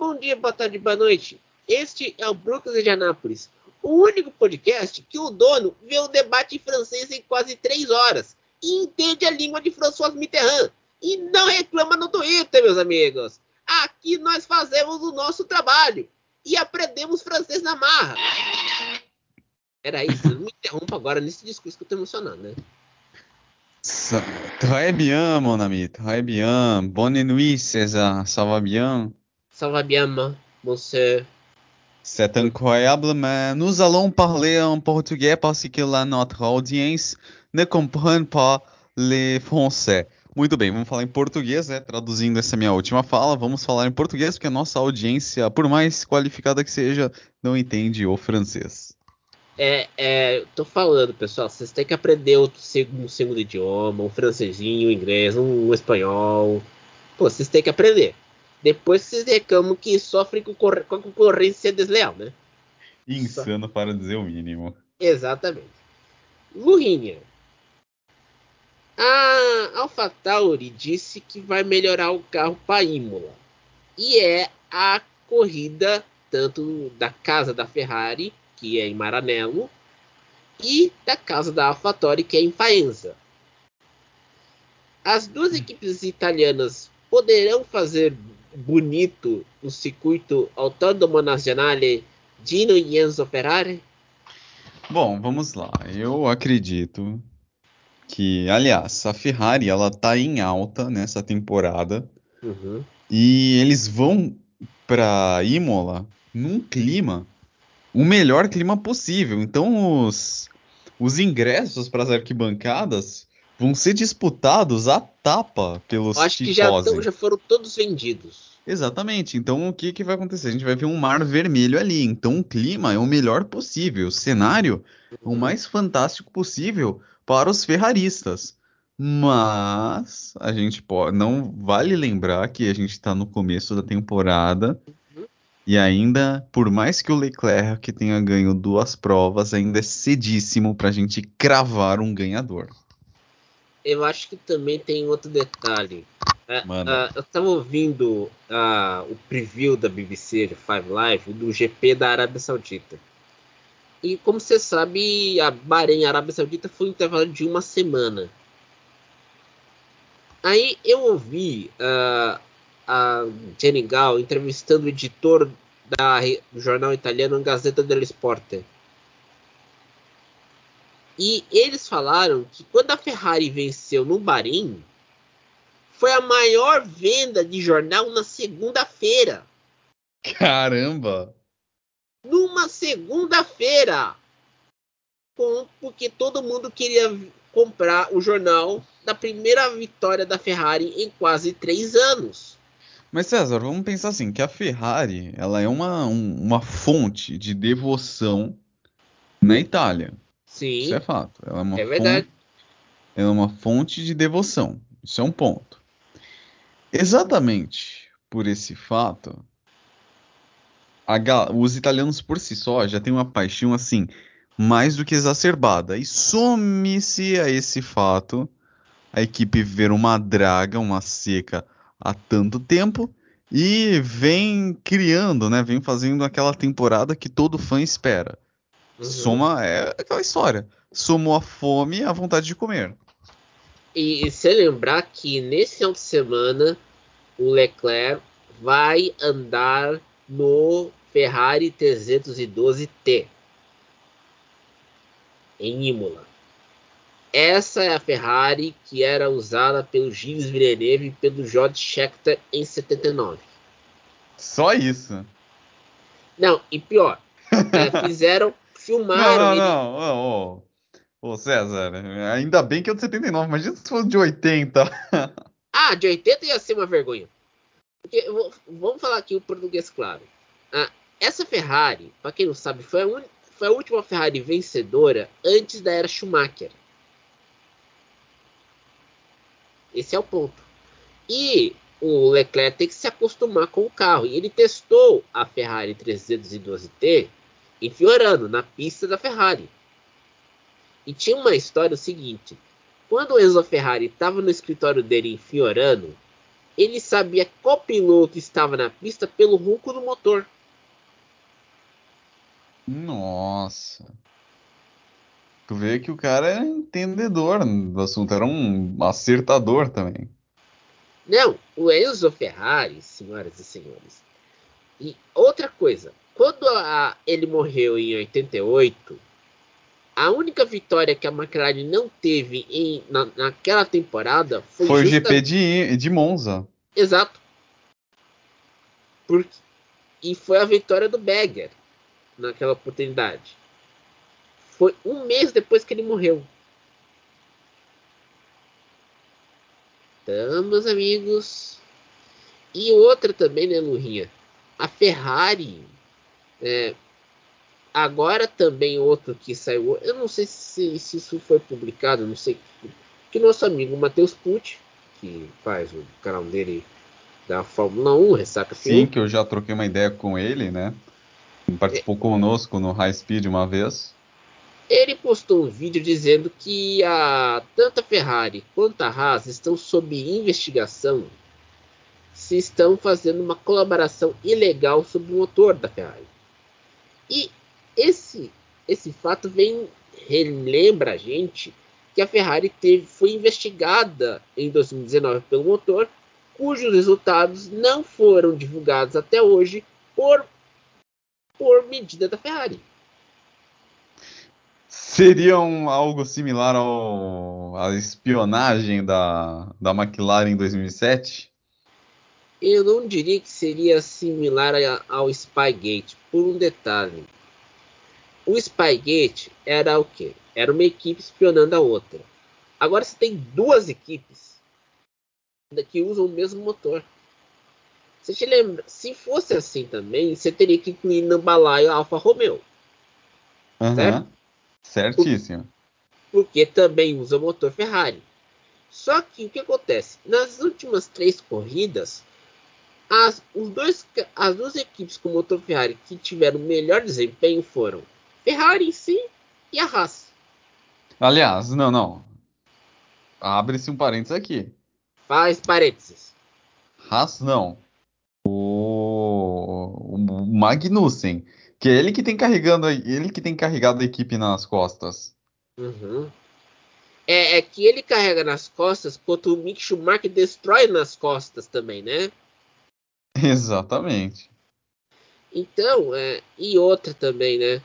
Bom dia, boa tarde, boa noite. Este é o Brooklyn de Anápolis, o único podcast que o dono vê o debate em francês em quase três horas e entende a língua de François Mitterrand e não reclama no Twitter, meus amigos. Aqui nós fazemos o nosso trabalho e aprendemos francês na marra. Era isso, não me interrompa agora nesse discurso que eu tô emocionando, né? Très bien, mon ami, très bien. Bonne nuit, César. Ça va bien? Ça va bien, monsieur. C'est incroyable, mais nous allons parler en portugais parce que la notre audience ne comprend pas le français. Muito bem, vamos falar em português, né? Traduzindo essa minha última fala, vamos falar em português porque a nossa audiência, por mais qualificada que seja, não entende o francês. É, é, tô falando, pessoal, vocês têm que aprender outro segundo, um segundo idioma, um francesinho, um inglês, um, um espanhol. Pô, vocês têm que aprender. Depois vocês reclamam que sofrem com, com a concorrência desleal, né? Insano Só... para dizer o mínimo. Exatamente. Lurinha. A AlphaTauri disse que vai melhorar o carro para Imola. E é a corrida tanto da casa da Ferrari que é em Maranello, e da casa da AlphaTauri, que é em Faenza. As duas equipes italianas poderão fazer bonito no circuito Autódromo Nazionale Dino e Enzo Ferrari? Bom, vamos lá. Eu acredito que, aliás, a Ferrari ela tá em alta nessa temporada uhum. e eles vão para Imola num clima o melhor clima possível. Então os, os ingressos para as arquibancadas vão ser disputados à tapa pelos Eu acho que já, já foram todos vendidos. Exatamente. Então o que, que vai acontecer? A gente vai ver um mar vermelho ali. Então o clima é o melhor possível. O cenário é o mais fantástico possível para os ferraristas. Mas a gente pode. Não vale lembrar que a gente está no começo da temporada e ainda, por mais que o Leclerc tenha ganho duas provas, ainda é cedíssimo para a gente cravar um ganhador. Eu acho que também tem outro detalhe. Uh, uh, eu estava ouvindo uh, o preview da BBC de Five Live do GP da Arábia Saudita. E como você sabe, a Bahrein Arábia Saudita foi um intervalo de uma semana. Aí eu ouvi a Jenny Gal entrevistando o editor da, do jornal italiano Gazzetta dello Sport. E eles falaram que quando a Ferrari venceu no Bahrein, foi a maior venda de jornal na segunda-feira. Caramba! Numa segunda-feira! Porque todo mundo queria comprar o jornal da primeira vitória da Ferrari em quase três anos. Mas César, vamos pensar assim, que a Ferrari, ela é uma, um, uma fonte de devoção na Itália. Sim. Isso é fato. Ela é, uma é verdade. Fonte, ela é uma fonte de devoção. Isso é um ponto. Exatamente por esse fato, a, os italianos por si só já têm uma paixão assim mais do que exacerbada. E some-se a esse fato a equipe ver uma draga, uma seca há tanto tempo e vem criando, né? Vem fazendo aquela temporada que todo fã espera. Uhum. Soma é aquela história. Somou a fome e a vontade de comer. E, e se lembrar que nesse final de semana o Leclerc vai andar no Ferrari 312T em Imola. Essa é a Ferrari que era usada pelo Gilles Villeneuve e pelo George Scheckter em 79. Só isso? Não, e pior, é, fizeram, filmaram. Não, não, ele... não. Ô, César, ainda bem que é de 79, imagina se fosse de 80. ah, de 80 ia ser uma vergonha. Porque, vamos falar aqui o português claro. Ah, essa Ferrari, para quem não sabe, foi a, un... foi a última Ferrari vencedora antes da era Schumacher. Esse é o ponto. E o Leclerc tem que se acostumar com o carro. E ele testou a Ferrari 312T em Fiorano, na pista da Ferrari. E tinha uma história o seguinte: quando o Enzo Ferrari estava no escritório dele em Fiorano, ele sabia qual piloto estava na pista pelo ronco do motor. Nossa. Tu vê que o cara é entendedor do assunto, era um acertador também. Não, o Enzo Ferrari, senhoras e senhores. E outra coisa, quando a, ele morreu em 88, a única vitória que a McLaren não teve em, na, naquela temporada foi, foi o GP de, de Monza. Exato. Porque, e foi a vitória do Berger naquela oportunidade. Foi um mês depois que ele morreu. Então, meus amigos. E outra também, né, Lurinha? A Ferrari. É, agora também outro que saiu. Eu não sei se, se isso foi publicado, não sei. Que nosso amigo Matheus Pucci, que faz o canal dele da Fórmula 1, Ressaca Sim, que eu já troquei uma ideia com ele, né? Participou é, conosco no High Speed uma vez. Ele postou um vídeo dizendo que a, tanto a Ferrari quanto a Haas estão sob investigação se estão fazendo uma colaboração ilegal sobre o motor da Ferrari. E esse, esse fato vem relembra a gente que a Ferrari teve, foi investigada em 2019 pelo motor, cujos resultados não foram divulgados até hoje por, por medida da Ferrari. Seria um, algo similar ao, à espionagem da, da McLaren em 2007? Eu não diria que seria similar ao Spygate, por um detalhe. O Spygate era o quê? Era uma equipe espionando a outra. Agora você tem duas equipes que usam o mesmo motor. Você te lembra? Se fosse assim também, você teria que incluir no balaio a Alfa Romeo. Uhum. Certo? Certíssimo. Porque também usa motor Ferrari. Só que o que acontece? Nas últimas três corridas, as, os dois, as duas equipes com motor Ferrari que tiveram melhor desempenho foram Ferrari em si e a Haas. Aliás, não, não. Abre-se um parênteses aqui. Faz parênteses. Haas não. O, o Magnussen que é ele que tem carregando, ele que tem carregado a equipe nas costas. Uhum. É, é, que ele carrega nas costas, quanto o Mick Schumacher destrói nas costas também, né? Exatamente. Então, é, e outra também, né?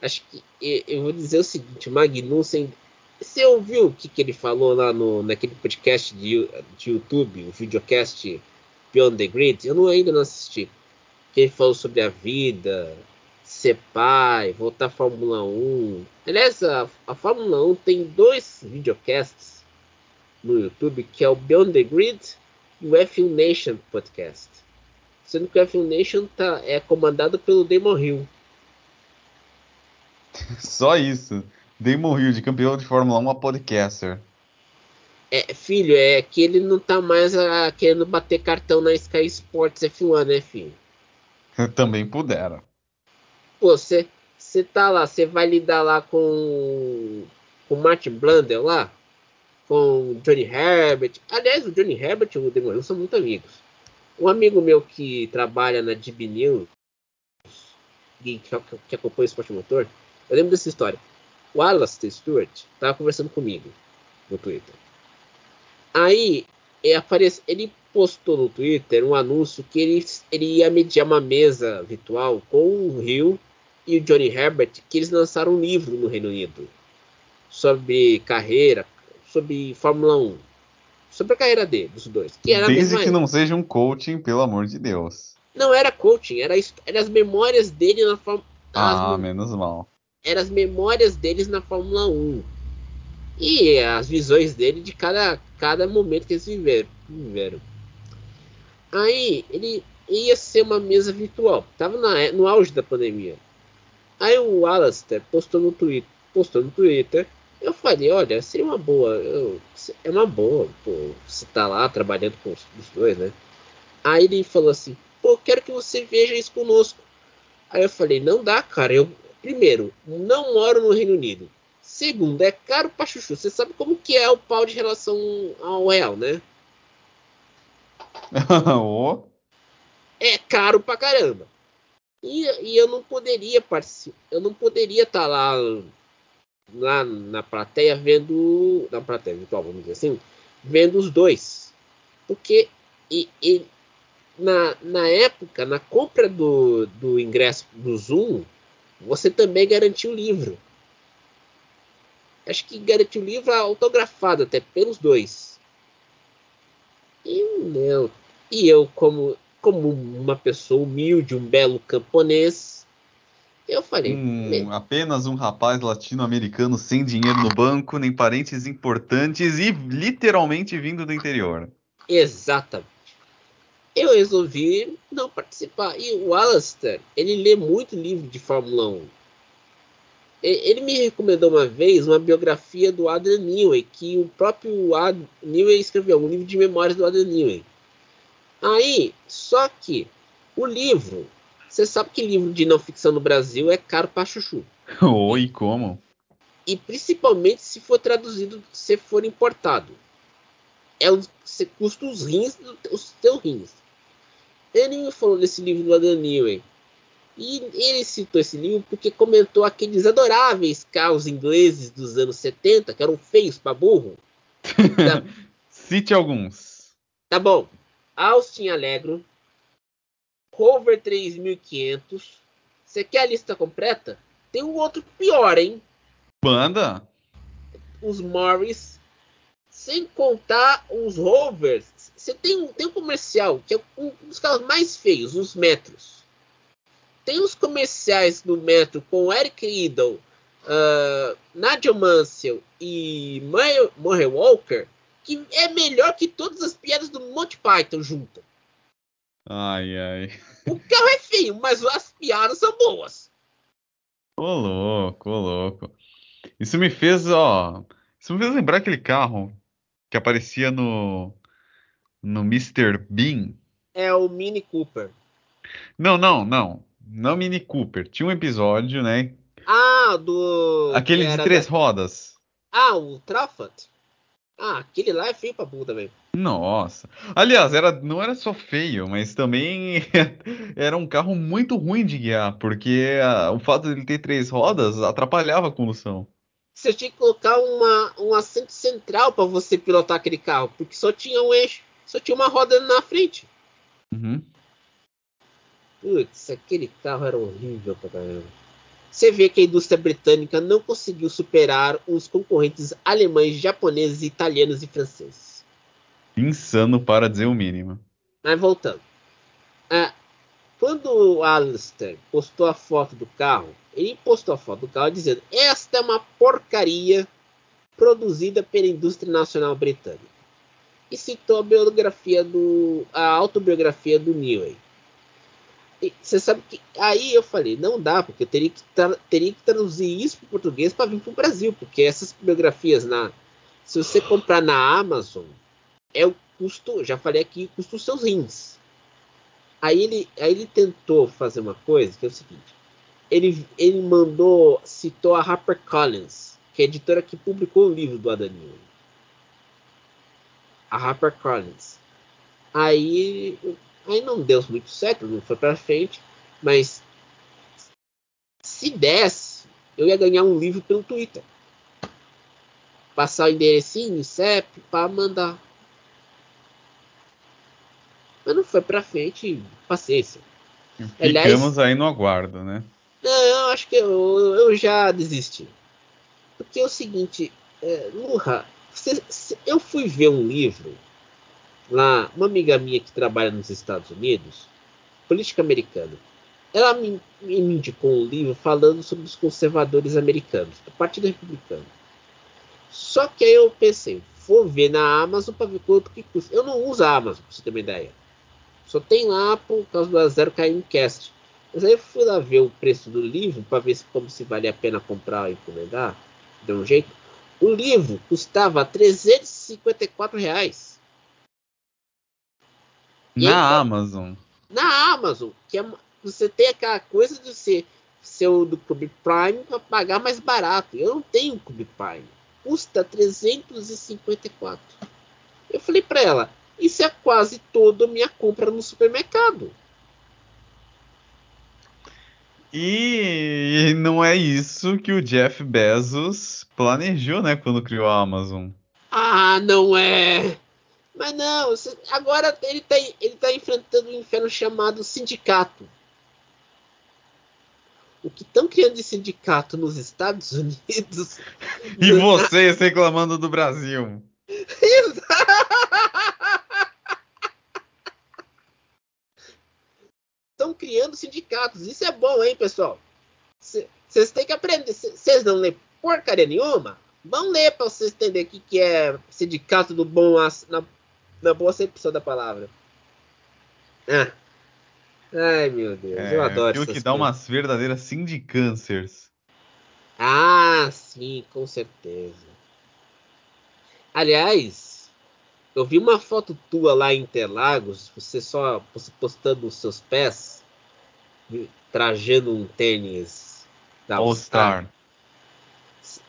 Acho que eu vou dizer o seguinte, Magnussen, você ouviu o que, que ele falou lá no, naquele podcast de, de YouTube, o videocast Beyond the Grid? Eu não, ainda não assisti. Que ele falou sobre a vida, ser pai, voltar à Fórmula 1. Aliás, a, a Fórmula 1 tem dois videocasts no YouTube, que é o Beyond the Grid e o F1 Nation Podcast. Sendo que o F1 Nation tá, é comandado pelo Damon Hill. Só isso. Damon Hill, de campeão de Fórmula 1 a podcaster. É, filho, é que ele não tá mais a, ah, querendo bater cartão na Sky Sports F1, né, filho? Também pudera pô, você tá lá, você vai lidar lá com o Martin Blundell lá, com Johnny Herbert. Aliás, o Johnny Herbert e o Demon são muito amigos. Um amigo meu que trabalha na DB News, que, que acompanha o esporte motor, eu lembro dessa história. O Alastair Stewart tava conversando comigo no Twitter. Aí aparece, ele postou no Twitter um anúncio que ele, ele ia mediar uma mesa virtual com o Rio e o Johnny Herbert que eles lançaram um livro no Reino Unido sobre carreira, sobre Fórmula 1, sobre a carreira dele, dos dois. Que era Desde que não seja um coaching, pelo amor de Deus. Não era coaching, era, era as memórias dele na Fórmula Ah, menos mal. Eram as memórias deles na Fórmula 1. E as visões dele de cada, cada momento que eles viveram. viveram. Aí ele ia ser uma mesa virtual. Tava na, no auge da pandemia. Aí o Alastair postou no Twitter, postou no Twitter. Eu falei, olha, seria uma boa, eu, é uma boa, pô, você tá lá trabalhando com os, os dois, né? Aí ele falou assim, pô, quero que você veja isso conosco. Aí eu falei, não dá, cara. Eu, primeiro, não moro no Reino Unido. Segundo, é caro pra chuchu. Você sabe como que é o pau de relação ao real, né? oh. É caro pra caramba. E, e eu não poderia participar, eu não poderia estar tá lá lá na plateia vendo na plateia virtual, vamos dizer assim, vendo os dois. Porque e, e, na, na época, na compra do, do ingresso do Zoom, você também garantiu o livro. Acho que garantiu o livro autografado até pelos dois. E não. E eu, como, como uma pessoa humilde, um belo camponês, eu falei. Um, apenas um rapaz latino-americano sem dinheiro no banco, nem parentes importantes e literalmente vindo do interior. Exatamente. Eu resolvi não participar. E o Alastair, ele lê muito livro de Fórmula 1. Ele me recomendou uma vez uma biografia do Adrian Newey, que o próprio Ad Newey escreveu, um livro de memórias do Adrian Newey. Aí, só que o livro, você sabe que livro de não ficção no Brasil é caro para chuchu. Oi, como? E principalmente se for traduzido, se for importado. É você custa os rins, os teus rins. Ele falou desse livro do Adrian Newey e ele citou esse livro porque comentou aqueles adoráveis carros ingleses dos anos 70, que eram feios para burro. Tá... Cite alguns. Tá bom. Austin Allegro, Rover 3500. Você quer a lista completa? Tem um outro pior, hein? Banda. Os Morris. Sem contar os Rovers. Você tem um, tem um comercial que é um dos carros mais feios, os Metros tem os comerciais do Metro com Eric Idle, uh, Nigel Mansell e Murray Walker, que é melhor que todas as piadas do Monty Python junto. Ai, ai. O carro é feio, mas as piadas são boas. Ô louco, ô louco. Isso me fez, ó. Isso me fez lembrar aquele carro que aparecia no. No Mr. Bean. É o Mini Cooper. Não, não, não. Não Mini Cooper. Tinha um episódio, né? Ah, do. Aquele de três da... rodas. Ah, o Trafford. Ah, aquele lá é feio pra puta, velho. Nossa. Aliás, era, não era só feio, mas também era um carro muito ruim de guiar, porque a, o fato de ele ter três rodas atrapalhava a condução. Você tinha que colocar uma, um assento central para você pilotar aquele carro, porque só tinha um eixo, só tinha uma roda na frente. Uhum. Putz, aquele carro era horrível pra caramba. Você vê que a indústria britânica não conseguiu superar os concorrentes alemães, japoneses, italianos e franceses. Insano para dizer o mínimo. Mas voltando. Ah, quando o Alistair postou a foto do carro, ele postou a foto do carro dizendo: Esta é uma porcaria produzida pela indústria nacional britânica. E citou a biografia do. a autobiografia do Newey você sabe que aí eu falei, não dá, porque eu teria que, teria que traduzir isso para português para vir para o Brasil, porque essas biografias na se você comprar na Amazon, é o custo, já falei aqui, custa os seus rins. Aí ele, aí ele tentou fazer uma coisa que é o seguinte, ele, ele mandou, citou a HarperCollins, que é a editora que publicou o livro do Adaninho. A HarperCollins. Aí Aí não deu muito certo, não foi para frente, mas se desse, eu ia ganhar um livro pelo Twitter. Passar o enderecinho, CEP, para mandar. Mas não foi para frente, paciência. Ficamos Aliás, aí no aguardo, né? Não, eu acho que eu, eu já desisti. Porque é o seguinte, é, Lurra, eu fui ver um livro lá, uma amiga minha que trabalha nos Estados Unidos, política americana, ela me, me indicou um livro falando sobre os conservadores americanos, do Partido Republicano. Só que aí eu pensei, vou ver na Amazon para ver quanto que custa. Eu não uso a Amazon, para você ter uma ideia. Só tem lá por causa do Zero Caim Cast. Mas aí eu fui lá ver o preço do livro para ver se, como se valia a pena comprar ou encomendar. Deu um jeito. O livro custava 354 reais. Na Amazon. Na Amazon, que é, você tem aquela coisa de ser seu do Clube Prime para pagar mais barato. Eu não tenho Clube Prime. Custa 354. Eu falei para ela, Isso é quase toda a minha compra no supermercado. E não é isso que o Jeff Bezos planejou, né, quando criou a Amazon. Ah, não é. Mas não, agora ele está ele tá enfrentando um inferno chamado sindicato. O que estão criando de sindicato nos Estados Unidos. E vocês reclamando do Brasil. Estão criando sindicatos. Isso é bom, hein, pessoal? Vocês têm que aprender. Vocês não lêem porcaria nenhuma? Vão ler para vocês entenderem o que, que é sindicato do bom na, na boa acepção da palavra. Ah. Ai, meu Deus, é, eu adoro isso. que dá umas verdadeiras sindicâncers. Ah, sim, com certeza. Aliás, eu vi uma foto tua lá em Interlagos, você só você postando os seus pés, trajando um tênis da All Star.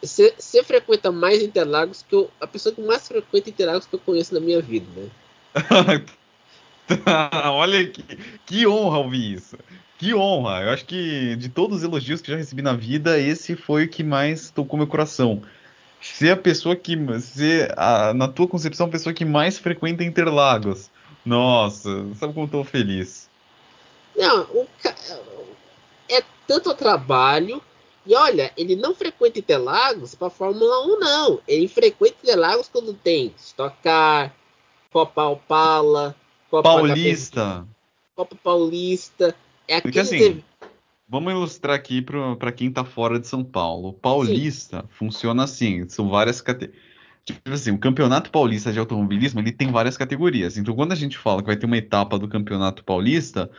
Você frequenta mais Interlagos que eu, a pessoa que mais frequenta Interlagos que eu conheço na minha vida, né? Olha que, que honra ouvir isso. Que honra. Eu acho que de todos os elogios que já recebi na vida, esse foi o que mais tocou meu coração. Ser a pessoa que. Ser, a, na tua concepção, a pessoa que mais frequenta Interlagos. Nossa, sabe como eu tô feliz. Não, o, é tanto trabalho e olha, ele não frequenta Interlagos para Fórmula 1, não. Ele frequenta Interlagos quando tem Stock Car, Copa Opala, Copa Paulista. Copa Paulista. É Porque assim, vamos ilustrar aqui para quem está fora de São Paulo. Paulista Sim. funciona assim, são várias categorias. Tipo assim, o Campeonato Paulista de Automobilismo ele tem várias categorias. Então, quando a gente fala que vai ter uma etapa do Campeonato Paulista,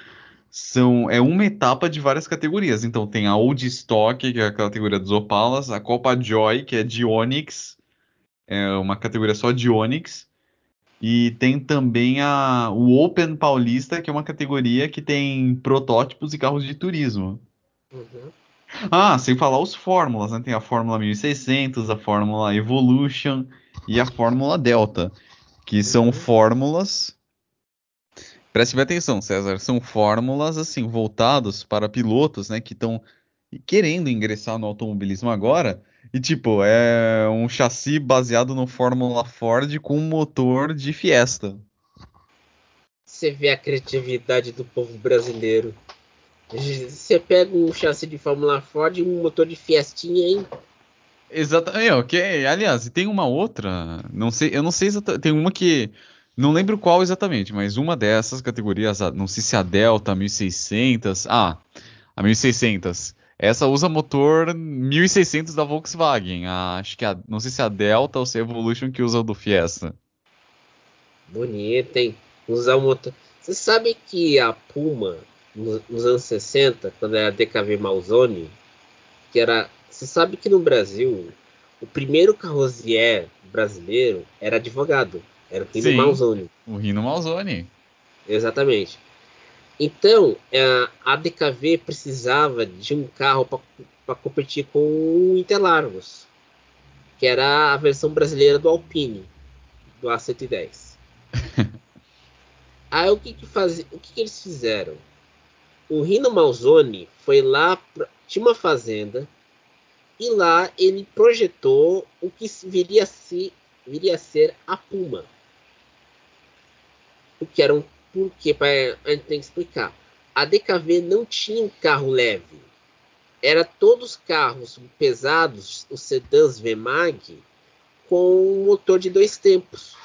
são é uma etapa de várias categorias. Então tem a Old Stock, que é a categoria dos Opalas, a Copa Joy, que é de Onix, é uma categoria só de Onix, e tem também a, o Open Paulista, que é uma categoria que tem protótipos e carros de turismo. Uhum. Ah, sem falar os fórmulas, né? Tem a Fórmula 1600, a Fórmula Evolution e a Fórmula Delta, que são uhum. fórmulas Preste bem atenção, César. São fórmulas assim voltados para pilotos, né, que estão querendo ingressar no automobilismo agora. E tipo, é um chassi baseado no Fórmula Ford com um motor de Fiesta. Você vê a criatividade do povo brasileiro. Você pega um chassi de Fórmula Ford e um motor de Fiestinha, hein? Exatamente. Ok. Aliás, tem uma outra. Não sei, eu não sei exatamente. Tem uma que não lembro qual exatamente, mas uma dessas categorias, não sei se a Delta 1600, ah, a 1600. Essa usa motor 1600 da Volkswagen. A, acho que a, não sei se é a Delta ou se é a Evolution que usa o do Fiesta. Bonito, hein? Usar o motor. Você sabe que a Puma, nos anos 60, quando era DKV Malzone, que era. Você sabe que no Brasil, o primeiro carrozier brasileiro era advogado. Era o Rino Sim, Malzone. O Rino Malzone. Exatamente. Então, é, a DKV precisava de um carro para competir com o Interlagos, que era a versão brasileira do Alpine, do A110. Aí o que que, faz... o que, que eles fizeram? O Rino Malzone foi lá, pra... tinha uma fazenda, e lá ele projetou o que viria a viria a ser a Puma que eram porque a gente tem que explicar. A DKV não tinha um carro leve. Era todos carros pesados, os sedãs VMAG, com motor de dois tempos.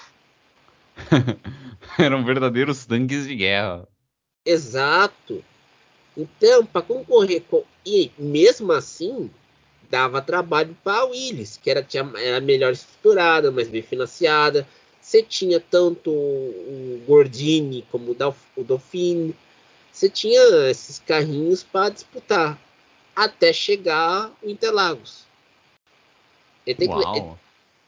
Eram verdadeiros tanques de guerra. Exato. Então, para concorrer com. E mesmo assim, dava trabalho para a Willis, que era, tinha, era melhor estruturada, mais bem financiada você tinha tanto o Gordini como o Dauphine. Você tinha esses carrinhos para disputar até chegar o Interlagos. Que,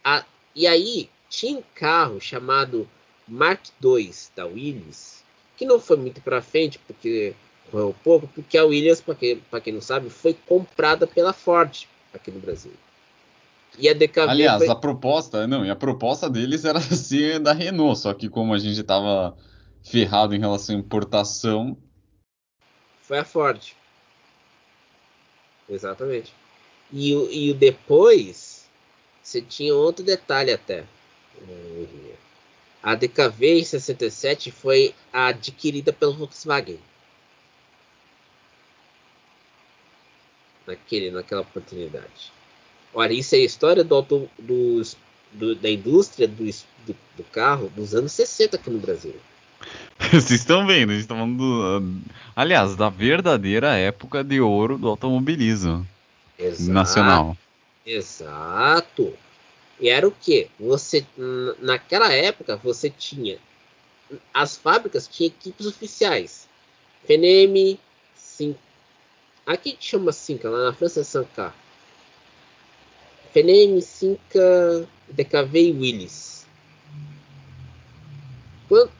a, e aí tinha um carro chamado Mark II da Williams que não foi muito para frente porque correu pouco, porque a Williams, para quem, quem não sabe, foi comprada pela Ford aqui no Brasil. E a DKV Aliás, foi... a proposta, não, e a proposta deles era ser da Renault, só que como a gente estava ferrado em relação à importação, foi a Ford. Exatamente. E, e o depois, você tinha outro detalhe até. A DKV em 67 foi adquirida pelo Volkswagen. Naquele, naquela oportunidade. Olha, isso é a história do, auto, do, do da indústria do, do, do, carro dos anos 60 aqui no Brasil. Vocês estão vendo, a gente está falando do, aliás, da verdadeira época de ouro do automobilismo Exato, nacional. Exato. E era o que? Você naquela época você tinha as fábricas tinham equipes oficiais. FNM, sim. Aqui chama Cinca, lá na França é Sancar. FNM, Cinca, DKV e Willis. Quando,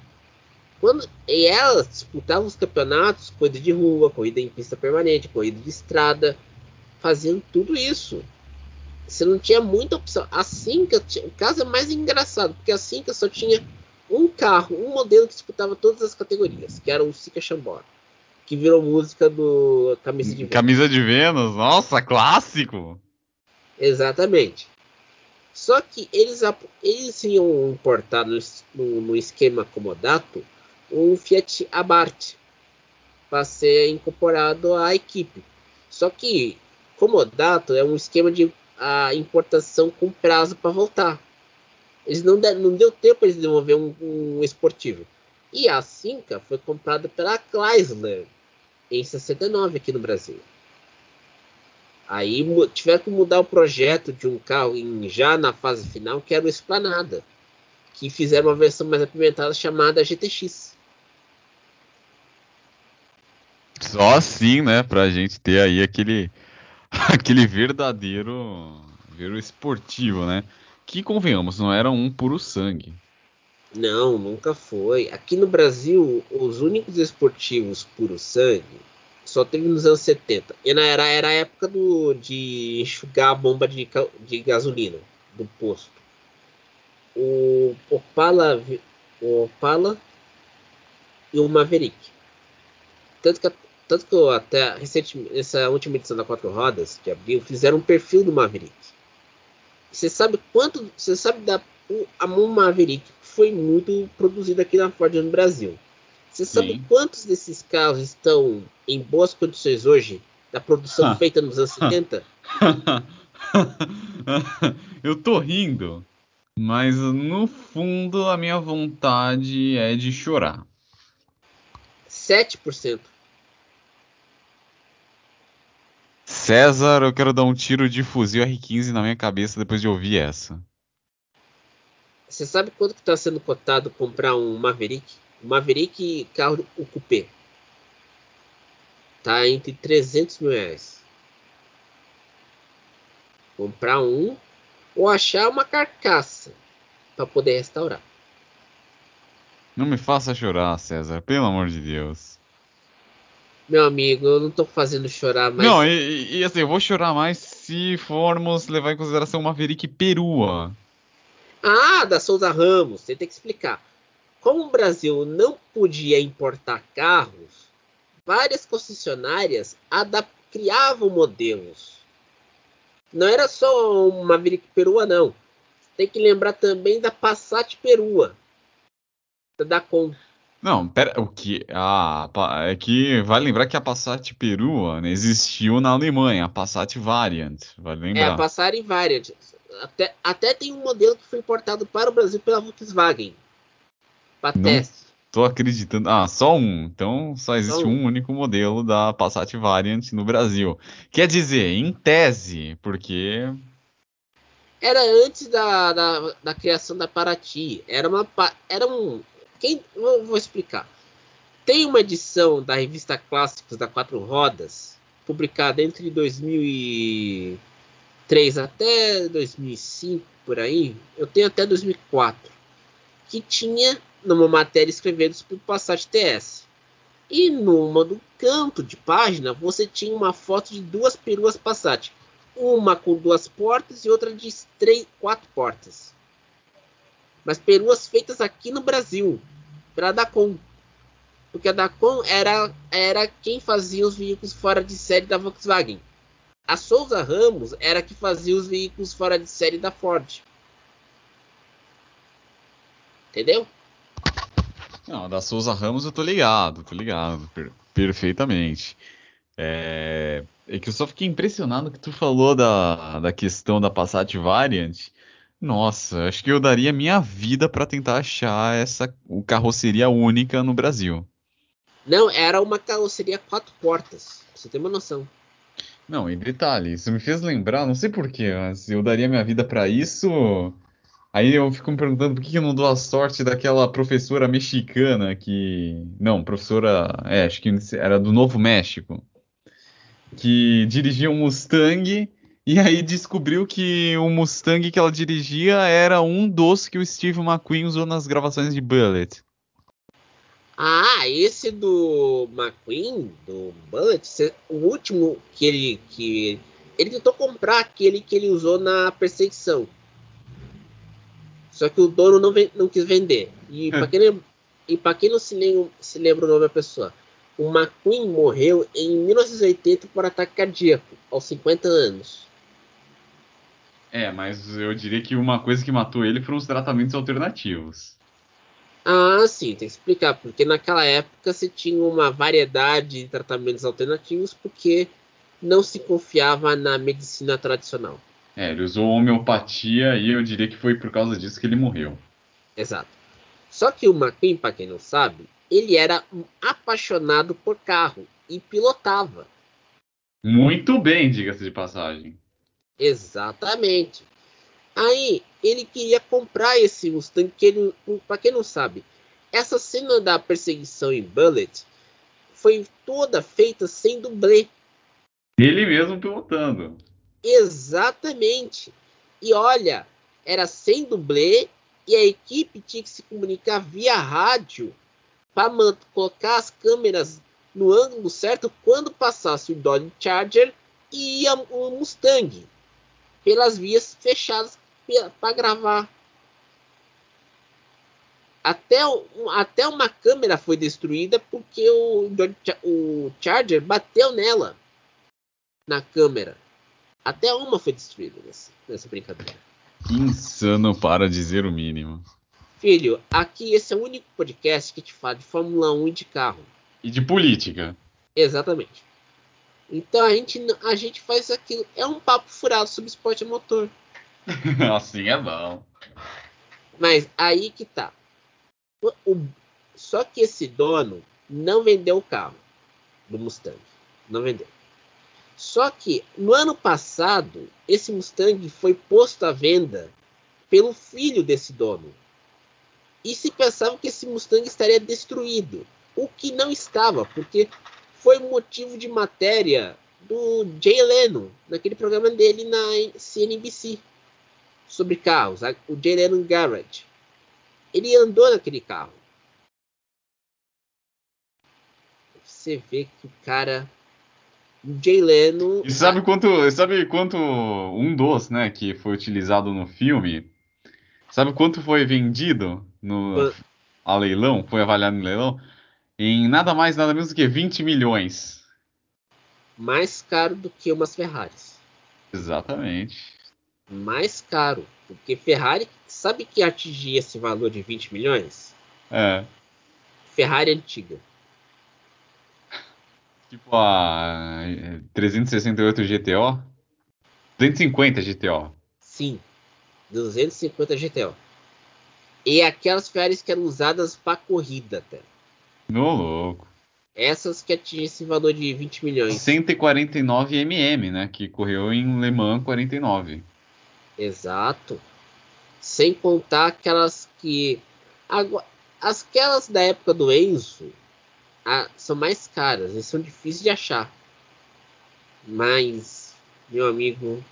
quando, e elas disputavam os campeonatos, corrida de rua, corrida em pista permanente, corrida de estrada, faziam tudo isso. Você não tinha muita opção. A Cinca, o caso é mais engraçado, porque a Cinca só tinha um carro, um modelo que disputava todas as categorias, que era o Cinca Chambord, que virou música do Camisa de Vênus. Camisa de Vênus, nossa, clássico! Exatamente. Só que eles, eles iam importar no, no, esquema comodato um Fiat Abarth para ser incorporado à equipe. Só que comodato é um esquema de a importação com prazo para voltar. Eles não, não deu tempo eles desenvolver um, um, esportivo. E a Cinca foi comprada pela Chrysler em 69 aqui no Brasil. Aí tiveram que mudar o projeto de um carro em, já na fase final, que era o Esplanada, que fizeram uma versão mais apimentada chamada GTX. Só assim, né, pra gente ter aí aquele aquele verdadeiro, verdadeiro esportivo, né? Que convenhamos, não era um puro sangue. Não, nunca foi. Aqui no Brasil, os únicos esportivos puro sangue só teve nos anos 70. E na era, era a época do, de enxugar a bomba de, de gasolina do posto. O Opala, o Opala e o Maverick. Tanto que tanto que eu até recentemente, essa última edição da Quatro Rodas, de abril, fizeram um perfil do Maverick. Você sabe quanto. Você sabe da. O, a Maverick foi muito produzida aqui na Ford no Brasil. Você sabe Sim. quantos desses carros estão em boas condições hoje, da produção feita nos anos 70? eu tô rindo, mas no fundo a minha vontade é de chorar. 7%. César, eu quero dar um tiro de fuzil R15 na minha cabeça depois de ouvir essa. Você sabe quanto que está sendo cotado comprar um Maverick? Maverick carro o coupé. Tá entre 300 mil reais. Comprar um ou achar uma carcaça para poder restaurar. Não me faça chorar, César, pelo amor de Deus. Meu amigo, eu não tô fazendo chorar mais. Não, e, e assim, eu vou chorar mais se formos levar em consideração uma Maverick perua. Ah, da Souza Ramos, você tem que explicar. Como o Brasil não podia importar carros, várias concessionárias criavam modelos. Não era só uma Maverick perua, não. Tem que lembrar também da Passat perua. Da Com. Não, pera, o que? Ah, é que vale lembrar que a Passat perua né, existiu na Alemanha, a Passat Variant, vale lembrar. É, a Passat Variant. Até, até tem um modelo que foi importado para o Brasil pela Volkswagen. Para teste. Tô acreditando. Ah, só um. Então só existe só um. um único modelo da Passat Variant no Brasil. Quer dizer, em tese, porque era antes da, da, da, criação da Paraty. Era, uma, era um, quem, eu vou explicar. Tem uma edição da revista Clássicos da Quatro Rodas, publicada entre 2003 até 2005, por aí. Eu tenho até 2004. Que tinha numa matéria escrevendo sobre Passat TS. E numa do canto de página você tinha uma foto de duas peruas Passat. uma com duas portas e outra de três, quatro portas. Mas peruas feitas aqui no Brasil, pela Dacom. Porque a Dacom era, era quem fazia os veículos fora de série da Volkswagen. A Souza Ramos era que fazia os veículos fora de série da Ford. Entendeu? Não, da Souza Ramos eu tô ligado, tô ligado, per perfeitamente. É... é... que eu só fiquei impressionado que tu falou da, da questão da Passat Variant. Nossa, acho que eu daria minha vida para tentar achar essa carroceria única no Brasil. Não, era uma carroceria quatro portas. Pra você tem uma noção. Não, em detalhe, isso me fez lembrar, não sei porquê, mas eu daria minha vida para isso. Aí eu fico me perguntando por que eu não dou a sorte daquela professora mexicana que. Não, professora. É, acho que era do Novo México. Que dirigia um Mustang e aí descobriu que o Mustang que ela dirigia era um dos que o Steve McQueen usou nas gravações de Bullet. Ah, esse do McQueen, do Bullet, o último que ele. que Ele tentou comprar aquele que ele usou na perseguição. Só que o dono não, não quis vender. E para quem, e quem não se lembra, se lembra o nome da pessoa, o McQueen morreu em 1980 por ataque cardíaco, aos 50 anos. É, mas eu diria que uma coisa que matou ele foram os tratamentos alternativos. Ah, sim, tem que explicar, porque naquela época se tinha uma variedade de tratamentos alternativos porque não se confiava na medicina tradicional. É, ele usou homeopatia e eu diria que foi por causa disso que ele morreu. Exato. Só que o McQueen, para quem não sabe, ele era um apaixonado por carro e pilotava. Muito bem, diga-se de passagem. Exatamente. Aí ele queria comprar esse Mustang que ele, para quem não sabe, essa cena da perseguição em Bullet foi toda feita sem dublê. Ele mesmo pilotando. Exatamente. E olha, era sem dublê e a equipe tinha que se comunicar via rádio para colocar as câmeras no ângulo certo quando passasse o Dodge Charger e o Mustang pelas vias fechadas para gravar. Até, até uma câmera foi destruída porque o, o Charger bateu nela na câmera. Até uma foi destruída nessa, nessa brincadeira. Insano para dizer o mínimo. Filho, aqui esse é o único podcast que te fala de Fórmula 1 e de carro. E de política. Exatamente. Então a gente, a gente faz aquilo. É um papo furado sobre esporte a motor. assim é bom. Mas aí que tá. O, o, só que esse dono não vendeu o carro do Mustang. Não vendeu. Só que no ano passado, esse Mustang foi posto à venda pelo filho desse dono. E se pensava que esse Mustang estaria destruído, o que não estava, porque foi motivo de matéria do Jay Leno, naquele programa dele na CNBC, sobre carros, o Jay Leno Garage. Ele andou naquele carro. Você vê que o cara Jay Leno. E sabe quanto, sabe quanto um dos, né, que foi utilizado no filme? Sabe quanto foi vendido no a leilão? Foi avaliado no leilão em nada mais nada menos do que 20 milhões. Mais caro do que umas Ferraris. Exatamente. Mais caro, porque Ferrari sabe que atingir esse valor de 20 milhões? É. Ferrari antiga. Tipo a 368 GTO? 250 GTO. Sim, 250 GTO. E aquelas Ferraris que eram usadas para corrida até. No louco. Essas que atingem esse valor de 20 milhões. 149 mm, né? Que correu em Le Mans 49. Exato. Sem contar aquelas que. Aquelas da época do Enzo, ah, são mais caras e são difíceis de achar. Mas, meu amigo,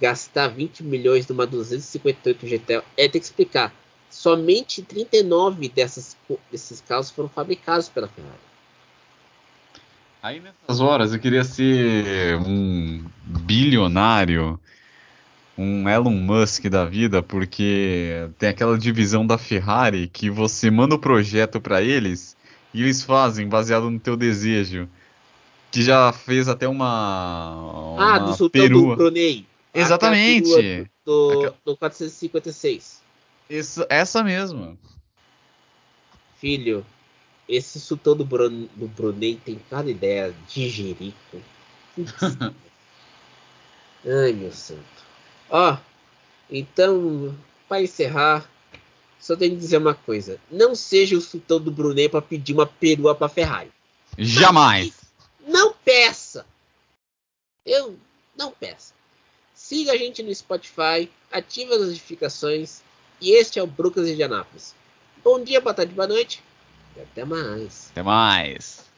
gastar 20 milhões numa 258 GTL é ter que explicar. Somente 39 dessas, desses carros foram fabricados pela Ferrari. Aí nessas horas eu queria ser um bilionário, um Elon Musk da vida, porque tem aquela divisão da Ferrari que você manda o projeto para eles e eles fazem baseado no teu desejo. Que já fez até uma. Ah, uma do sultão perua. do Brunei. Exatamente. Do, Aquela- do 456. Essa, essa mesma. Filho, esse sultão do, Brun- do Brunei tem cada ideia de jerico. Ai, meu santo. Ó, então, para encerrar, só tenho que dizer uma coisa. Não seja o sultão do Brunei para pedir uma perua para Ferrari. Jamais. Não peça! Eu não peça. Siga a gente no Spotify, ative as notificações e este é o Brooklyn de Anápolis. Bom dia, boa tarde, boa noite e até mais. Até mais.